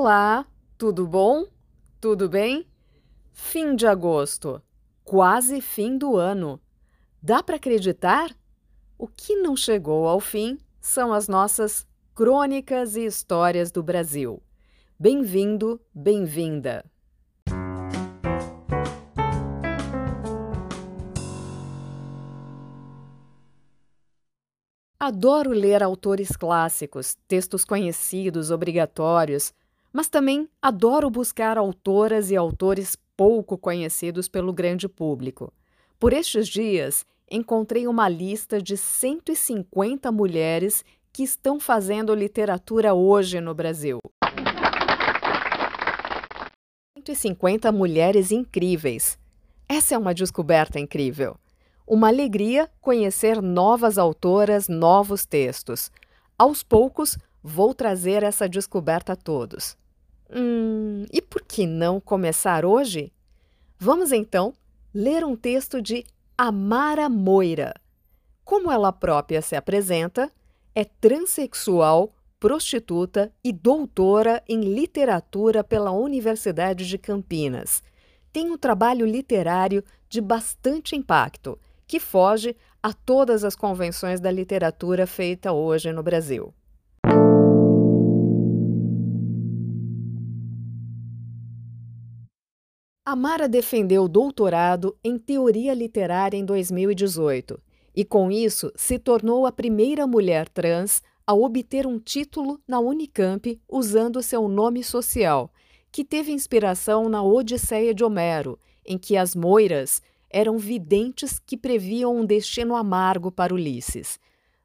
Olá, tudo bom? Tudo bem? Fim de agosto, quase fim do ano. Dá para acreditar? O que não chegou ao fim são as nossas crônicas e histórias do Brasil. Bem-vindo, bem-vinda! Adoro ler autores clássicos, textos conhecidos, obrigatórios, mas também adoro buscar autoras e autores pouco conhecidos pelo grande público. Por estes dias, encontrei uma lista de 150 mulheres que estão fazendo literatura hoje no Brasil. 150 mulheres incríveis. Essa é uma descoberta incrível. Uma alegria conhecer novas autoras, novos textos. Aos poucos, vou trazer essa descoberta a todos. Hum, e por que não começar hoje? Vamos então ler um texto de Amara Moira. Como ela própria se apresenta, é transexual, prostituta e doutora em literatura pela Universidade de Campinas. Tem um trabalho literário de bastante impacto que foge a todas as convenções da literatura feita hoje no Brasil. Amara defendeu doutorado em teoria literária em 2018 e, com isso, se tornou a primeira mulher trans a obter um título na Unicamp usando seu nome social, que teve inspiração na Odisseia de Homero, em que as moiras eram videntes que previam um destino amargo para Ulisses.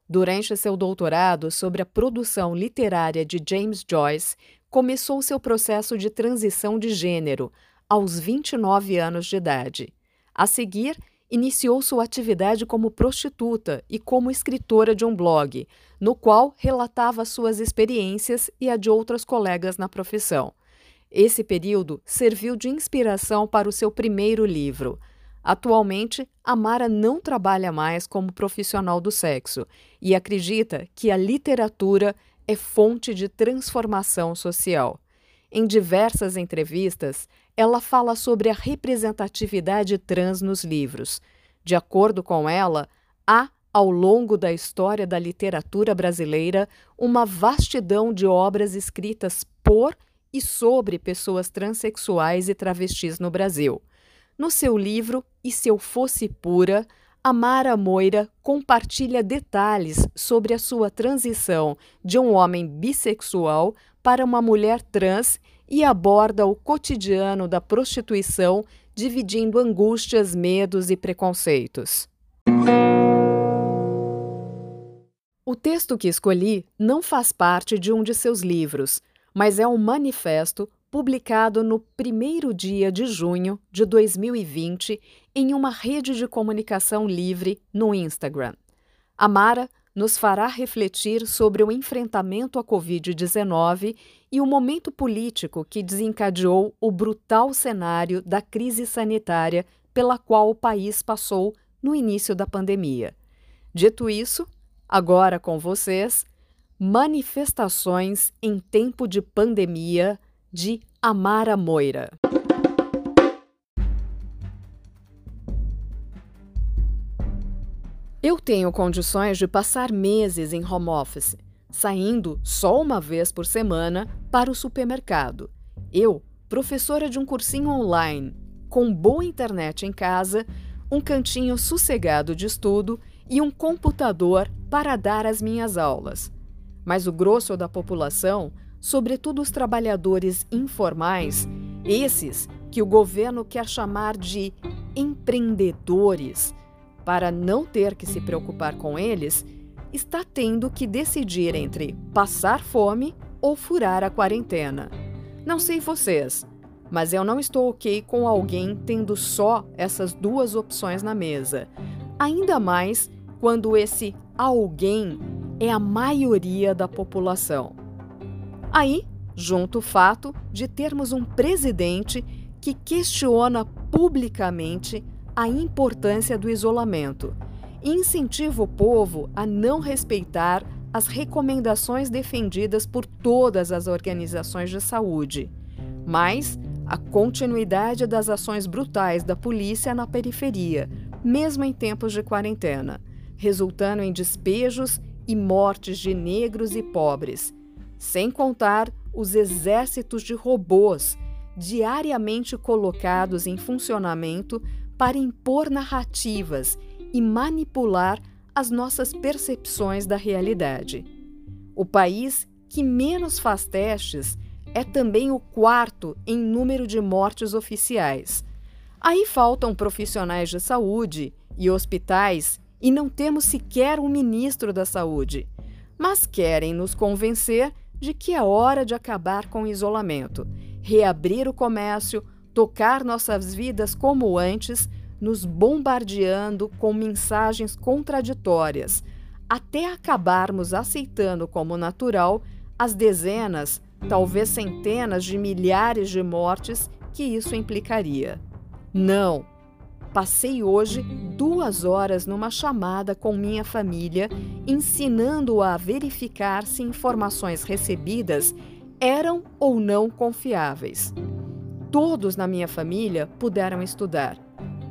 Durante seu doutorado sobre a produção literária de James Joyce, começou seu processo de transição de gênero aos 29 anos de idade. A seguir, iniciou sua atividade como prostituta e como escritora de um blog, no qual relatava suas experiências e a de outras colegas na profissão. Esse período serviu de inspiração para o seu primeiro livro, Atualmente, Amara não trabalha mais como profissional do sexo e acredita que a literatura é fonte de transformação social. Em diversas entrevistas, ela fala sobre a representatividade trans nos livros. De acordo com ela, há, ao longo da história da literatura brasileira, uma vastidão de obras escritas por e sobre pessoas transexuais e travestis no Brasil. No seu livro E Se Eu Fosse Pura, Amara Moira compartilha detalhes sobre a sua transição de um homem bissexual para uma mulher trans e aborda o cotidiano da prostituição, dividindo angústias, medos e preconceitos. O texto que escolhi não faz parte de um de seus livros, mas é um manifesto publicado no primeiro dia de junho de 2020 em uma rede de comunicação livre no Instagram. Amara nos fará refletir sobre o enfrentamento à Covid-19 e o momento político que desencadeou o brutal cenário da crise sanitária pela qual o país passou no início da pandemia. Dito isso, agora com vocês, manifestações em tempo de pandemia de Amara Moira. Eu tenho condições de passar meses em home office, saindo só uma vez por semana para o supermercado. Eu, professora de um cursinho online, com boa internet em casa, um cantinho sossegado de estudo e um computador para dar as minhas aulas. Mas o grosso da população sobretudo os trabalhadores informais, esses que o governo quer chamar de empreendedores, para não ter que se preocupar com eles, está tendo que decidir entre passar fome ou furar a quarentena. Não sei vocês, mas eu não estou ok com alguém tendo só essas duas opções na mesa. Ainda mais quando esse alguém é a maioria da população. Aí, junto o fato de termos um presidente que questiona publicamente a importância do isolamento e incentiva o povo a não respeitar as recomendações defendidas por todas as organizações de saúde, mas a continuidade das ações brutais da polícia na periferia, mesmo em tempos de quarentena, resultando em despejos e mortes de negros e pobres, sem contar os exércitos de robôs diariamente colocados em funcionamento para impor narrativas e manipular as nossas percepções da realidade. O país que menos faz testes é também o quarto em número de mortes oficiais. Aí faltam profissionais de saúde e hospitais e não temos sequer um ministro da saúde. Mas querem nos convencer de que é hora de acabar com o isolamento, reabrir o comércio, tocar nossas vidas como antes, nos bombardeando com mensagens contraditórias, até acabarmos aceitando como natural as dezenas, talvez centenas de milhares de mortes que isso implicaria. Não! Passei hoje duas horas numa chamada com minha família, ensinando-a a verificar se informações recebidas eram ou não confiáveis. Todos na minha família puderam estudar.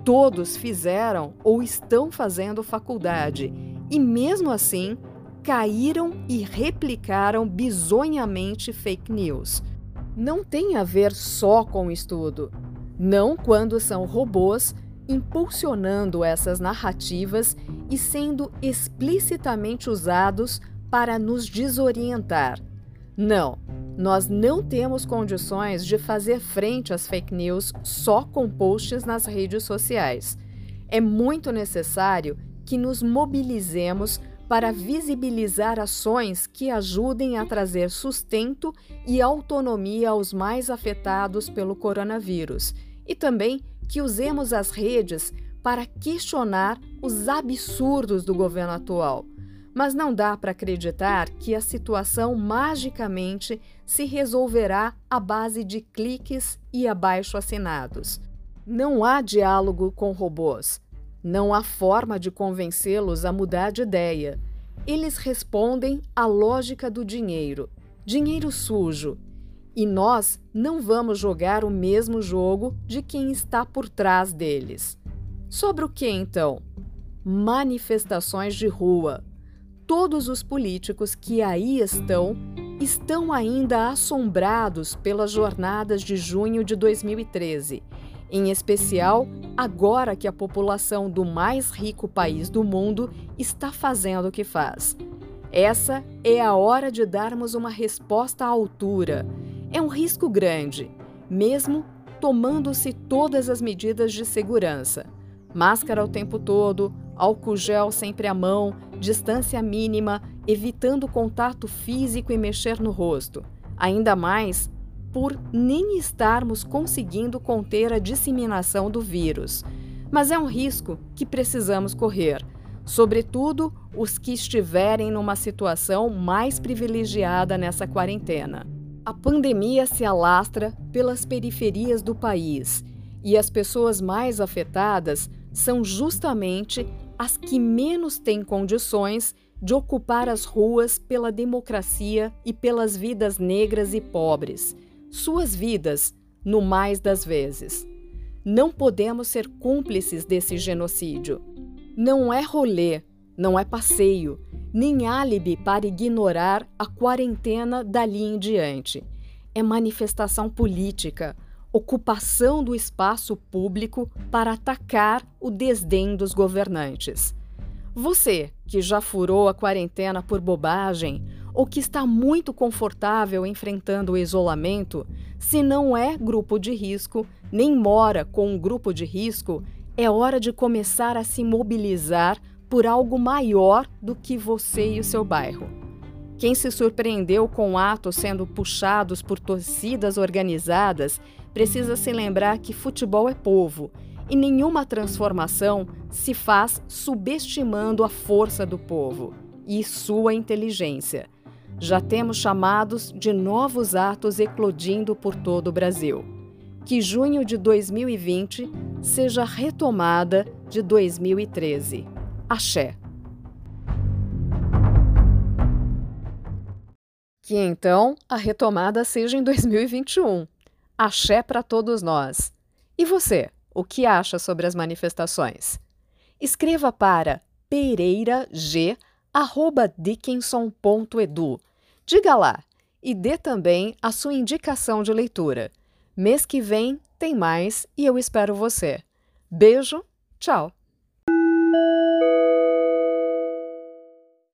Todos fizeram ou estão fazendo faculdade e, mesmo assim, caíram e replicaram bizonhamente fake news. Não tem a ver só com o estudo. Não quando são robôs impulsionando essas narrativas e sendo explicitamente usados para nos desorientar. Não, nós não temos condições de fazer frente às fake news só com posts nas redes sociais. É muito necessário que nos mobilizemos para visibilizar ações que ajudem a trazer sustento e autonomia aos mais afetados pelo coronavírus e também que usemos as redes para questionar os absurdos do governo atual mas não dá para acreditar que a situação magicamente se resolverá à base de cliques e abaixo-assinados. Não há diálogo com robôs. Não há forma de convencê-los a mudar de ideia. Eles respondem à lógica do dinheiro dinheiro sujo. E nós não vamos jogar o mesmo jogo de quem está por trás deles. Sobre o que então? Manifestações de rua todos os políticos que aí estão estão ainda assombrados pelas jornadas de junho de 2013, em especial agora que a população do mais rico país do mundo está fazendo o que faz. Essa é a hora de darmos uma resposta à altura. É um risco grande, mesmo tomando-se todas as medidas de segurança. Máscara o tempo todo, álcool gel sempre à mão, distância mínima, evitando contato físico e mexer no rosto. Ainda mais por nem estarmos conseguindo conter a disseminação do vírus. Mas é um risco que precisamos correr, sobretudo os que estiverem numa situação mais privilegiada nessa quarentena. A pandemia se alastra pelas periferias do país e as pessoas mais afetadas são justamente as que menos têm condições de ocupar as ruas pela democracia e pelas vidas negras e pobres, suas vidas, no mais das vezes. Não podemos ser cúmplices desse genocídio. Não é rolê, não é passeio, nem álibi para ignorar a quarentena dali em diante. É manifestação política ocupação do espaço público para atacar o desdém dos governantes. Você, que já furou a quarentena por bobagem ou que está muito confortável enfrentando o isolamento, se não é grupo de risco, nem mora com um grupo de risco, é hora de começar a se mobilizar por algo maior do que você e o seu bairro. Quem se surpreendeu com atos sendo puxados por torcidas organizadas precisa se lembrar que futebol é povo e nenhuma transformação se faz subestimando a força do povo e sua inteligência. Já temos chamados de novos atos eclodindo por todo o Brasil. Que junho de 2020 seja retomada de 2013. Axé. Que então a retomada seja em 2021. Axé para todos nós. E você, o que acha sobre as manifestações? Escreva para pereirag.dickinson.edu. Diga lá e dê também a sua indicação de leitura. Mês que vem tem mais e eu espero você. Beijo, tchau!